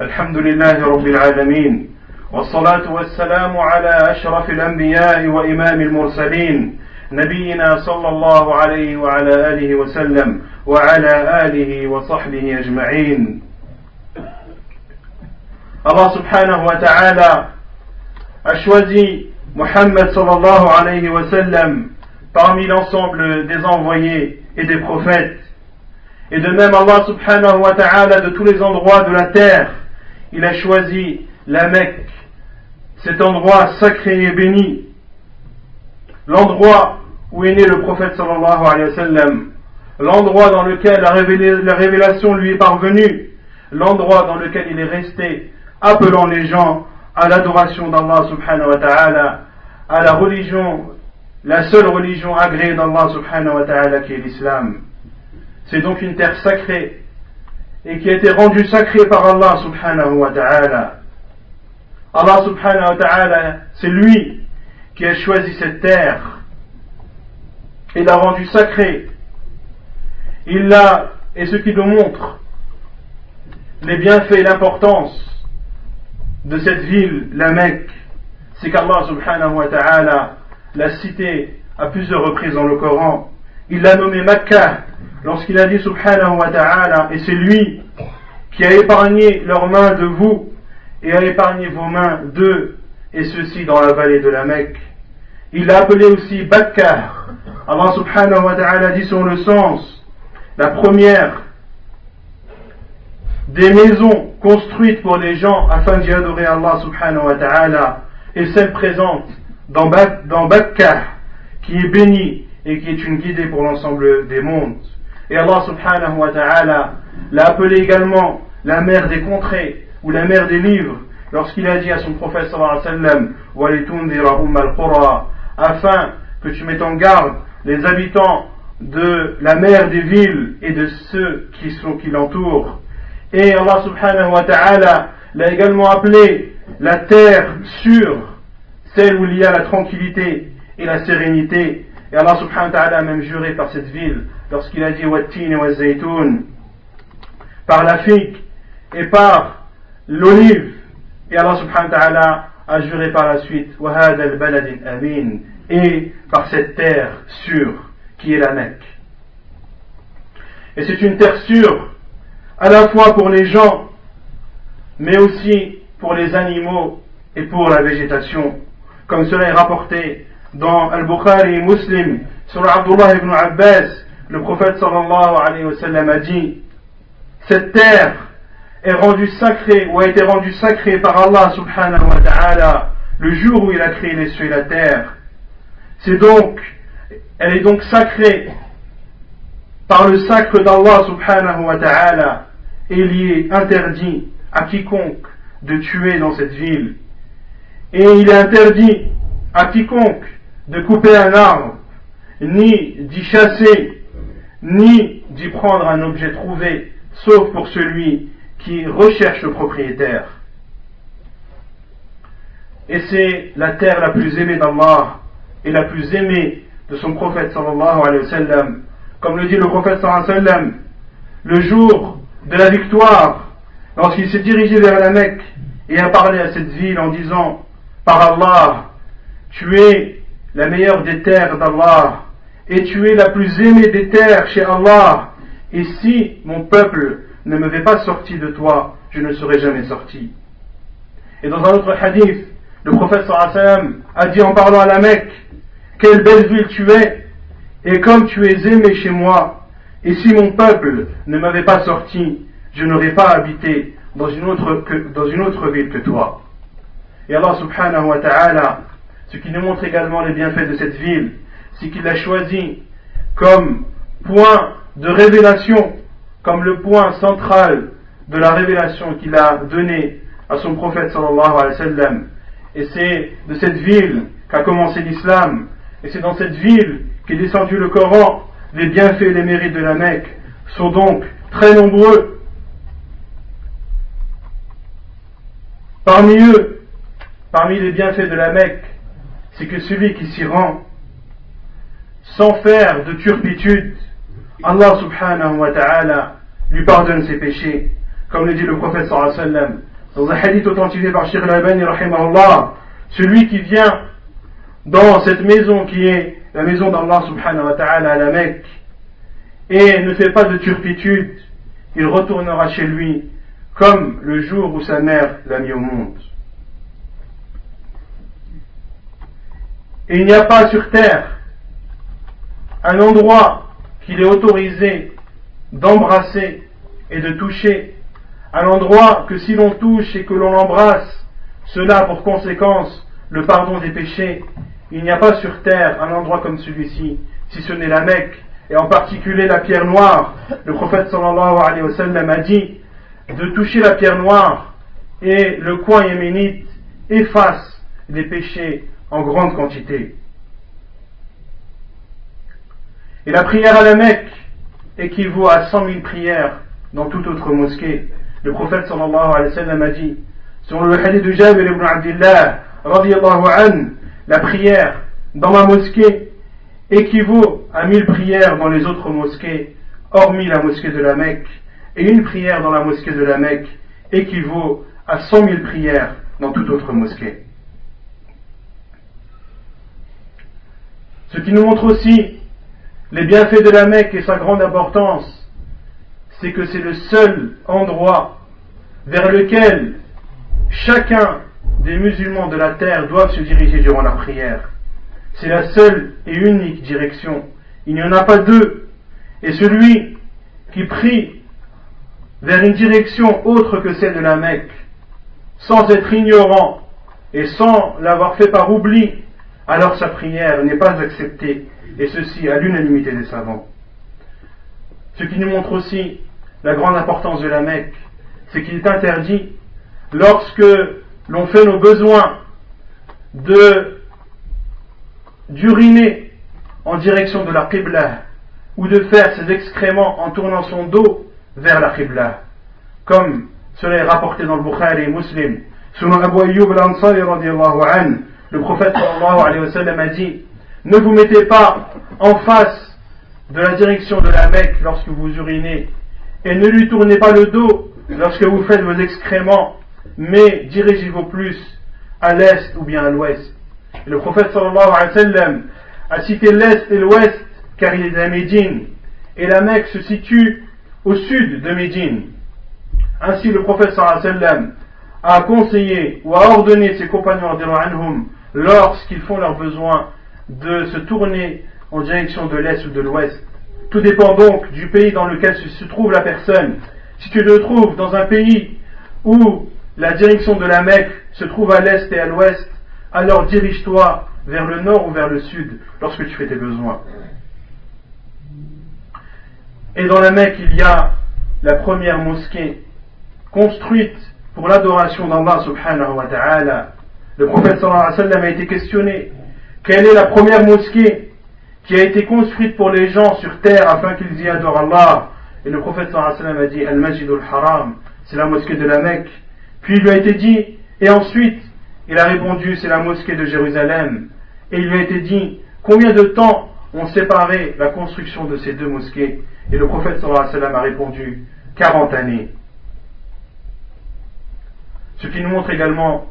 الحمد لله رب العالمين والصلاة والسلام على أشرف الأنبياء وإمام المرسلين نبينا صلى الله عليه وعلى آله وسلم وعلى آله وصحبه أجمعين. الله سبحانه وتعالى أشوزي محمد صلى الله عليه وسلم parmi l'ensemble des envoyés et des prophètes. Et de même Allah subhanahu wa ta'ala de tous les endroits de la terre il a choisi la Mecque, cet endroit sacré et béni, l'endroit où est né le prophète l'endroit dans lequel la, révélation lui est parvenue, l'endroit dans lequel il est resté appelant les gens à l'adoration d'Allah subhanahu wa ta'ala, à la religion, la seule religion agréée d'Allah subhanahu wa ta'ala qui est l'islam. C'est donc une terre sacrée et qui a été rendue sacrée par Allah subhanahu wa ta'ala. Allah subhanahu wa ta'ala, c'est lui qui a choisi cette terre et l'a rendue sacrée. Il l'a, et ce qui nous montre les bienfaits et l'importance de cette ville, la Mecque, c'est qu'Allah subhanahu wa ta'ala l'a cité à plusieurs reprises dans le Coran. Il l'a nommé Mecca lorsqu'il a dit subhanahu wa ta'ala, et c'est lui qui a épargné leurs mains de vous et a épargné vos mains d'eux, et ceci dans la vallée de la Mecque. Il l'a appelé aussi Bakka. Allah subhanahu wa ta'ala dit sur le sens, la première des maisons construites pour les gens afin d'y adorer Allah subhanahu wa ta'ala et celle présente dans, dans Bakka qui est bénie et qui est une guidée pour l'ensemble des mondes. Et Allah subhanahu wa ta'ala l'a appelée également la mère des contrées ou la mère des livres lorsqu'il a dit à son prophète sallallahu alayhi wa sallam afin que tu mettes en garde les habitants de la mère des villes et de ceux qui sont qui l'entourent et Allah subhanahu wa ta'ala l'a également appelé la terre sûre, celle où il y a la tranquillité et la sérénité. Et Allah subhanahu wa ta'ala a même juré par cette ville lorsqu'il a dit Wattin wa zaytoun, par la figue et par l'olive. Et Allah subhanahu wa ta'ala a juré par la suite amin et par cette terre sûre qui est la Mecque. Et c'est une terre sûre à la fois pour les gens, mais aussi pour les animaux et pour la végétation, comme cela est rapporté dans Al-Bukhari et Muslim sur Abdullah ibn Abbas, le prophète sallallahu alayhi wa a dit Cette terre est rendue sacrée ou a été rendue sacrée par Allah subhanahu wa ta'ala le jour où il a créé les cieux et la terre. C'est donc, elle est donc sacrée par le sacre d'Allah subhanahu wa ta'ala, il y est interdit à quiconque de tuer dans cette ville. Et il est interdit à quiconque de couper un arbre, ni d'y chasser, ni d'y prendre un objet trouvé, sauf pour celui qui recherche le propriétaire. Et c'est la terre la plus aimée d'Allah et la plus aimée de son prophète sallallahu alayhi wa sallam comme le dit le prophète sallam, le jour de la victoire, lorsqu'il s'est dirigé vers la Mecque et a parlé à cette ville en disant, par Allah, tu es la meilleure des terres d'Allah, et tu es la plus aimée des terres chez Allah, et si mon peuple ne me fait pas sorti de toi, je ne serai jamais sorti. Et dans un autre hadith, le prophète a dit en parlant à la Mecque, quelle belle ville tu es, et comme tu es aimé chez moi, et si mon peuple ne m'avait pas sorti, je n'aurais pas habité dans une, autre dans une autre ville que toi. Et Allah subhanahu wa ta'ala, ce qui nous montre également les bienfaits de cette ville, c'est qu'il l'a choisi comme point de révélation, comme le point central de la révélation qu'il a donnée à son prophète sallallahu alayhi wa sallam. Et c'est de cette ville qu'a commencé l'islam. Et c'est dans cette ville qu'est descendu le Coran, les bienfaits et les mérites de la Mecque sont donc très nombreux. Parmi eux, parmi les bienfaits de la Mecque, c'est que celui qui s'y rend, sans faire de turpitude, Allah subhanahu wa ta'ala lui pardonne ses péchés. comme le dit le prophète sallam, dans un hadith authentifié par Sheikh al-Albani celui qui vient dans cette maison qui est la maison d'Allah subhanahu wa ta'ala à la Mecque et ne fait pas de turpitude, il retournera chez lui comme le jour où sa mère l'a mis au monde. Et il n'y a pas sur terre un endroit qu'il est autorisé d'embrasser et de toucher, un endroit que si l'on touche et que l'on embrasse, cela a pour conséquence le pardon des péchés. Il n'y a pas sur terre un endroit comme celui-ci, si ce n'est la Mecque, et en particulier la pierre noire. Le prophète sallallahu alayhi wa sallam a dit de toucher la pierre noire et le coin yéménite efface les péchés en grande quantité. Et la prière à la Mecque équivaut à cent mille prières dans toute autre mosquée. Le prophète sallallahu alayhi wa sallam a dit, sur le hadith de Jabir ibn Abdullah, la prière dans ma mosquée équivaut à mille prières dans les autres mosquées, hormis la mosquée de la Mecque, et une prière dans la mosquée de la Mecque équivaut à cent mille prières dans toute autre mosquée. Ce qui nous montre aussi les bienfaits de la Mecque et sa grande importance, c'est que c'est le seul endroit vers lequel chacun des musulmans de la terre doivent se diriger durant la prière. C'est la seule et unique direction. Il n'y en a pas deux. Et celui qui prie vers une direction autre que celle de la Mecque, sans être ignorant et sans l'avoir fait par oubli, alors sa prière n'est pas acceptée, et ceci à l'unanimité des savants. Ce qui nous montre aussi la grande importance de la Mecque, c'est qu'il est interdit, lorsque l'on fait nos besoins, de d'uriner en direction de la Qibla, ou de faire ses excréments en tournant son dos vers la Qibla, comme cela est rapporté dans le Bukhari et Muslim. Selon Abu Ayyub al-Ansari, le prophète sallallahu alayhi wa sallam a dit Ne vous mettez pas en face de la direction de la Mecque lorsque vous urinez, et ne lui tournez pas le dos lorsque vous faites vos excréments, mais dirigez-vous plus à l'est ou bien à l'ouest. Le prophète sallallahu a cité l'est et l'ouest car il est à Médine, et la Mecque se situe au sud de Médine. Ainsi le prophète sallallahu a conseillé ou a ordonné ses compagnons lorsqu'ils font leurs besoins de se tourner en direction de l'Est ou de l'Ouest. Tout dépend donc du pays dans lequel se trouve la personne. Si tu te trouves dans un pays où la direction de la Mecque se trouve à l'Est et à l'Ouest, alors dirige-toi vers le nord ou vers le sud lorsque tu fais tes besoins. Et dans la Mecque, il y a la première mosquée construite pour l'adoration d'Allah subhanahu wa ta'ala le prophète sallallahu alayhi wa sallam a été questionné quelle est la première mosquée qui a été construite pour les gens sur terre afin qu'ils y adorent Allah? Et le prophète sallallahu a dit Al-Majid al-Haram, c'est la mosquée de la Mecque. Puis il lui a été dit, et ensuite il a répondu c'est la mosquée de Jérusalem. Et il lui a été dit combien de temps ont séparé la construction de ces deux mosquées? Et le prophète sallallahu a répondu 40 années. Ce qui nous montre également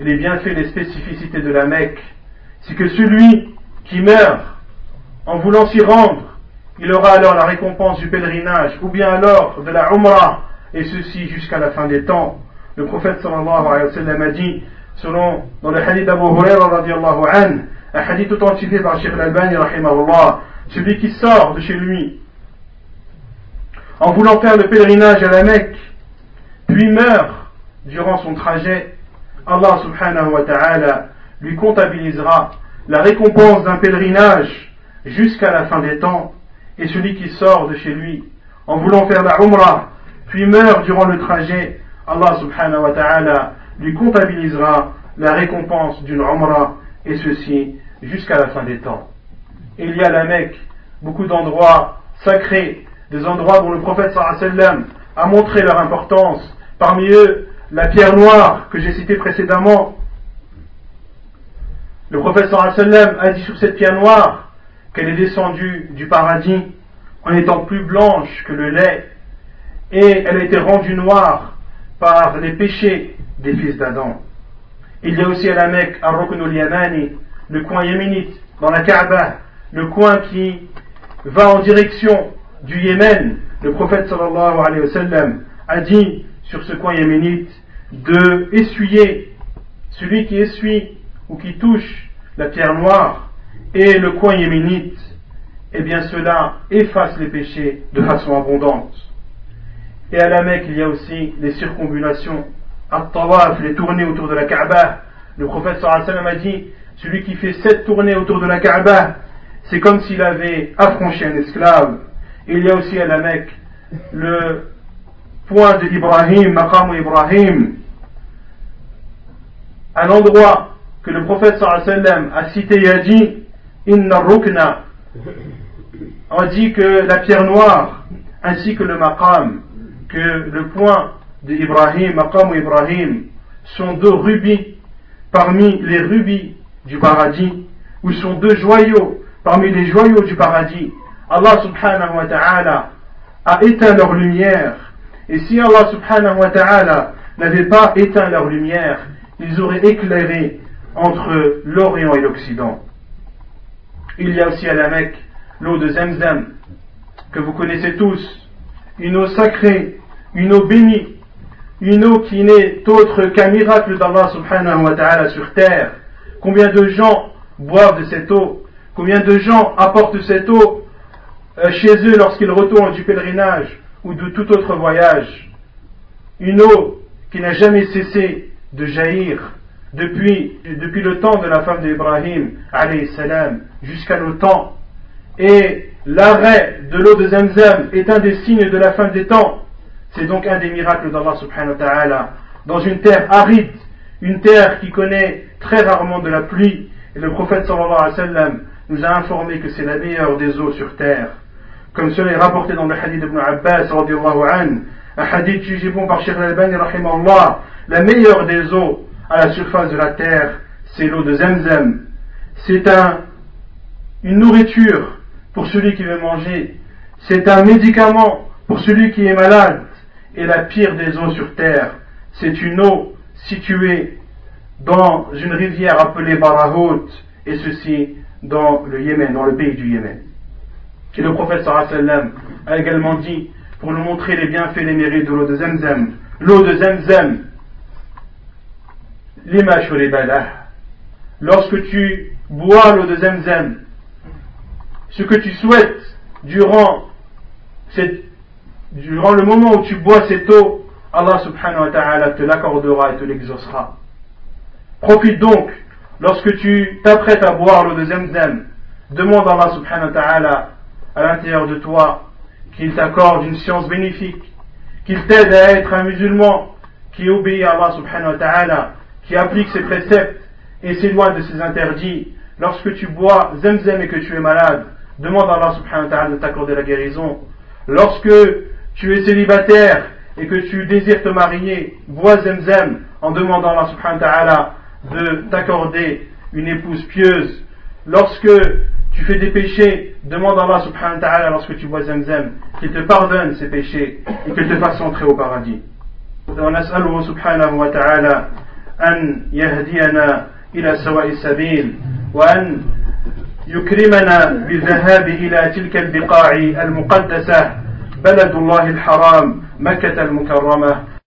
les bienfaits, les spécificités de la Mecque, c'est que celui qui meurt en voulant s'y rendre, il aura alors la récompense du pèlerinage, ou bien alors de la Umrah, et ceci jusqu'à la fin des temps. Le prophète sallallahu alayhi wa sallam a dit, selon dans le hadith d'Abu Hurairah radiallahu an, un hadith authentifié par Sheikh al-Albani rahimahullah, celui qui sort de chez lui en voulant faire le pèlerinage à la Mecque, puis meurt durant son trajet, Allah subhanahu wa ta'ala lui comptabilisera la récompense d'un pèlerinage jusqu'à la fin des temps, et celui qui sort de chez lui en voulant faire la Umrah, puis meurt durant le trajet, Allah subhanahu wa ta'ala lui comptabilisera la récompense d'une Umrah, et ceci jusqu'à la fin des temps. il y a la Mecque, beaucoup d'endroits sacrés, des endroits dont le prophète sallam a montré leur importance, parmi eux la pierre noire que j'ai citée précédemment. Le prophète sallam a dit sur cette pierre noire qu'elle est descendue du paradis en étant plus blanche que le lait et elle a été rendue noire par les péchés des fils d'Adam. Il y a aussi à la Mecque, à Ruknul Yamani, le coin yéménite, dans la Kaaba, le coin qui va en direction du Yémen. Le prophète sallallahu a dit sur ce coin yéménite de essuyer celui qui essuie ou qui touche la pierre noire et le coin yéménite, eh bien cela efface les péchés de façon abondante. Et à la Mecque, il y a aussi les circonvulations, at-tawaf, les tournées autour de la Kaaba. Le prophète sallallahu alayhi wa sallam a dit, celui qui fait sept tournées autour de la Kaaba, c'est comme s'il avait affranchi un esclave. Et il y a aussi à la Mecque le point de Ibrahim, Maqam Ibrahim, un endroit que le prophète sallam a cité et a dit Inna rukna a dit que la pierre noire ainsi que le maqam que le point de Ibrahim, maqam Ibrahim sont deux rubis parmi les rubis du paradis ou sont deux joyaux parmi les joyaux du paradis. Allah subhanahu wa ta'ala a éteint leur lumière. Et si Allah subhanahu wa ta'ala n'avait pas éteint leur lumière ils auraient éclairé entre l'Orient et l'Occident. Il y a aussi à la Mecque l'eau de Zemzem, que vous connaissez tous, une eau sacrée, une eau bénie, une eau qui n'est autre qu'un miracle d'Allah subhanahu wa ta'ala sur terre. Combien de gens boivent de cette eau? Combien de gens apportent cette eau euh, chez eux lorsqu'ils retournent du pèlerinage ou de tout autre voyage? Une eau qui n'a jamais cessé de jaillir depuis, depuis le temps de la femme d'Ibrahim jusqu'à nos temps. Et l'arrêt de l'eau de Zamzam est un des signes de la fin des temps. C'est donc un des miracles d'Allah subhanahu wa ta'ala. Dans une terre aride, une terre qui connaît très rarement de la pluie, et le prophète sallallahu alayhi wa nous a informé que c'est la meilleure des eaux sur terre. Comme cela est rapporté dans le hadith d'Ibn Abbas, un hadith jugé bon par Sheikh al-Albani, la meilleure des eaux à la surface de la terre, c'est l'eau de Zemzem. C'est un, une nourriture pour celui qui veut manger. C'est un médicament pour celui qui est malade. Et la pire des eaux sur terre, c'est une eau située dans une rivière appelée Barahot, et ceci dans le Yémen, dans le pays du Yémen. Et le prophète sallam a également dit, pour nous montrer les bienfaits et les mérites de l'eau de Zemzem, l'eau de Zemzem Lorsque tu bois l'eau de Zemzem, ce que tu souhaites durant, durant le moment où tu bois cette eau, Allah subhanahu wa ta'ala te l'accordera et te l'exaucera. Profite donc, lorsque tu t'apprêtes à boire l'eau de Zemzem, demande à Allah subhanahu wa ta'ala à l'intérieur de toi qu'il t'accorde une science bénéfique, qu'il t'aide à être un musulman qui obéit à Allah subhanahu wa ta'ala qui applique ses préceptes et s'éloigne de ses interdits, lorsque tu bois zemzem et que tu es malade, demande à Allah subhanahu wa ta'ala de t'accorder la guérison. Lorsque tu es célibataire et que tu désires te marier, bois zemzem en demandant à Allah subhanahu wa ta'ala de t'accorder une épouse pieuse. Lorsque tu fais des péchés, demande à Allah subhanahu wa ta'ala lorsque tu bois zemzem qu'il te pardonne ces péchés et qu'il te fasse entrer au paradis. أن يهدينا إلى سواء السبيل وأن يكرمنا بالذهاب إلى تلك البقاع المقدسة بلد الله الحرام مكة المكرمة.